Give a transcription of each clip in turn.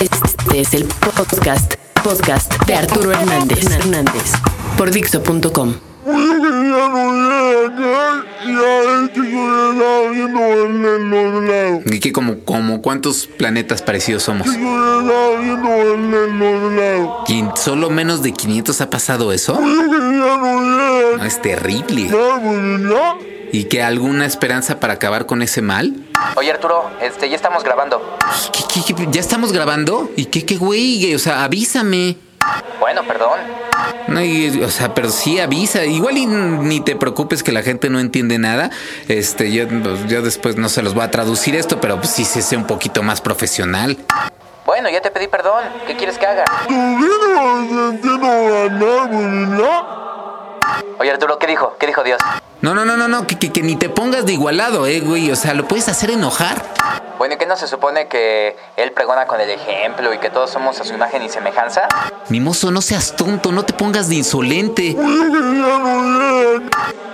Este es el podcast, podcast de Arturo Hernández, Hernández por Dixo.com. ¿Y qué como, como cuántos planetas parecidos somos? ¿Y solo menos de 500 ha pasado eso? No, es terrible. ¿Y que alguna esperanza para acabar con ese mal? Oye Arturo, este, ya estamos grabando. ¿Qué, qué, qué? ya estamos grabando? ¿Y qué, qué güey? O sea, avísame. Bueno, perdón. No, y, o sea, pero sí avisa. Igual y ni te preocupes que la gente no entiende nada. Este, yo, yo después no se los voy a traducir esto, pero pues sí se sé un poquito más profesional. Bueno, ya te pedí perdón. ¿Qué quieres que haga? Oye Arturo, ¿qué dijo? ¿Qué dijo Dios? No, no, no, no, no, que, que, que ni te pongas de igualado, eh, güey. O sea, lo puedes hacer enojar. Bueno, ¿y qué no se supone que él pregona con el ejemplo y que todos somos a su imagen y semejanza? Mimoso, no seas tonto, no te pongas de insolente.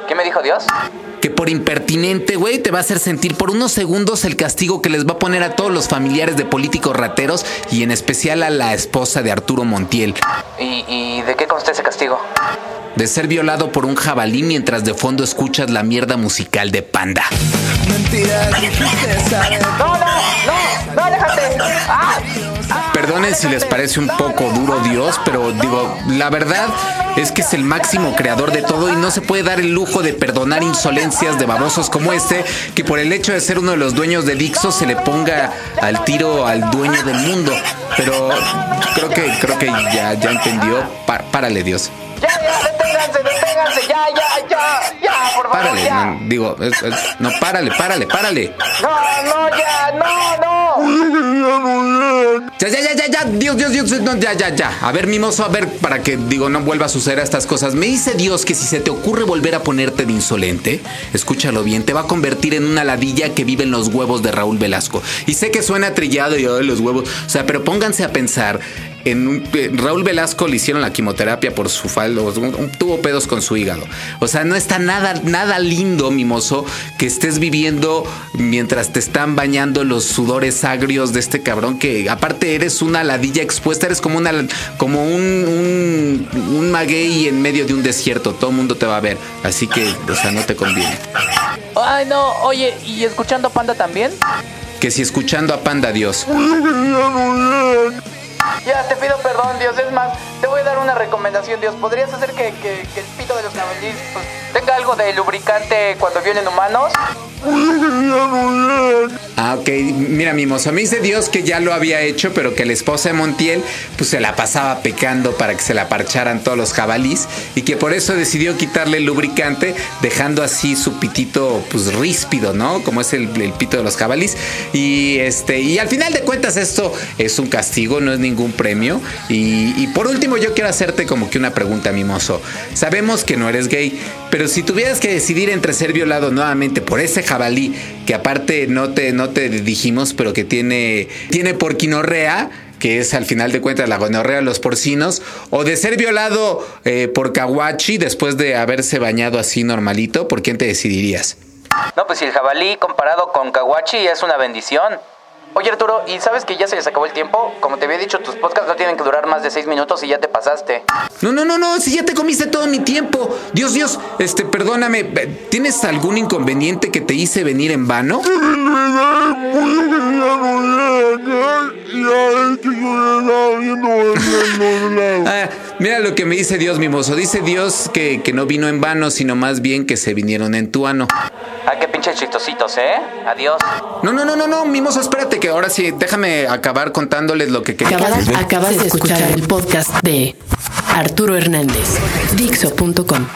¿Qué me dijo Dios? Que por impertinente, güey, te va a hacer sentir por unos segundos el castigo que les va a poner a todos los familiares de políticos rateros y en especial a la esposa de Arturo Montiel. ¿Y, y de qué consta ese castigo? De ser violado por un jabalí mientras de fondo escuchas la mierda musical de Panda. No, no, no, no, déjate. ¡Ah! Perdonen si les parece un poco duro Dios, pero digo, la verdad es que es el máximo creador de todo y no se puede dar el lujo de perdonar insolencias de babosos como este, que por el hecho de ser uno de los dueños de Dixo se le ponga al tiro al dueño del mundo. Pero creo que creo que ya, ya entendió. Pa- párale, Dios. Deténganse, deténganse, ya, ya, ya, ya, por favor, Párale, ya. no, digo, es- es- no, párale, párale, párale. No, no, ya, no, no. Ya, ya, ya, ya, ya, Dios, Dios, Dios, no, ya, ya, ya. A ver, mimoso, a ver, para que, digo, no vuelva a suceder estas cosas. Me dice Dios que si se te ocurre volver a ponerte de insolente, escúchalo bien, te va a convertir en una ladilla que vive en los huevos de Raúl Velasco. Y sé que suena trillado y ay, los huevos. O sea, pero pónganse a pensar. En un- eh, Raúl Velasco le hicieron la quimioterapia por su faldo, tuvo pedos con su hígado. O sea, no está nada, nada lindo, mimoso, que estés viviendo mientras te están bañando los sudores agrios de este cabrón que aparte eres una ladilla expuesta, eres como una como un, un, un maguey en medio de un desierto, todo el mundo te va a ver, así que, o sea, no te conviene. Ay, no, oye, ¿y escuchando Panda también? Que si escuchando a Panda Dios. Ya, te pido perdón, Dios. Es más, te voy a dar una recomendación, Dios. ¿Podrías hacer que, el pito de los jabalíes pues, tenga algo de lubricante cuando vienen humanos? Ah, ok. Mira, mimoso. Me dice Dios que ya lo había hecho, pero que la esposa de Montiel, pues se la pasaba pecando para que se la parcharan todos los jabalís y que por eso decidió quitarle el lubricante, dejando así su pitito, pues ríspido, ¿no? Como es el, el pito de los jabalís. Y este, y al final de cuentas, esto es un castigo, no es ningún premio. Y, y por último, yo quiero hacerte como que una pregunta, mimoso. Sabemos que no eres gay, pero si tuvieras que decidir entre ser violado nuevamente por ese jabalí, que aparte no te, no te dijimos, pero que tiene, tiene porquinorrea, que es al final de cuentas la gonorrea de los porcinos, o de ser violado eh, por Kawachi después de haberse bañado así normalito, ¿por quién te decidirías? No, pues si el jabalí comparado con Kawachi es una bendición. Oye Arturo, ¿y sabes que ya se les acabó el tiempo? Como te había dicho, tus podcasts no tienen que durar más de seis minutos y ya te pasaste. No, no, no, no, si ya te comiste todo mi tiempo. Dios, Dios, este, perdóname, ¿tienes algún inconveniente que te hice venir en vano? mira lo que me dice Dios, mimoso. Dice Dios que, que no vino en vano, sino más bien que se vinieron en tu ano. Ah, qué pinches chistositos, ¿eh? Adiós. No, no, no, no, no, mimoso, espérate que ahora sí, déjame acabar contándoles lo que quería. Acabas, acabas de escuchar el podcast de Arturo Hernández, Dixo.com.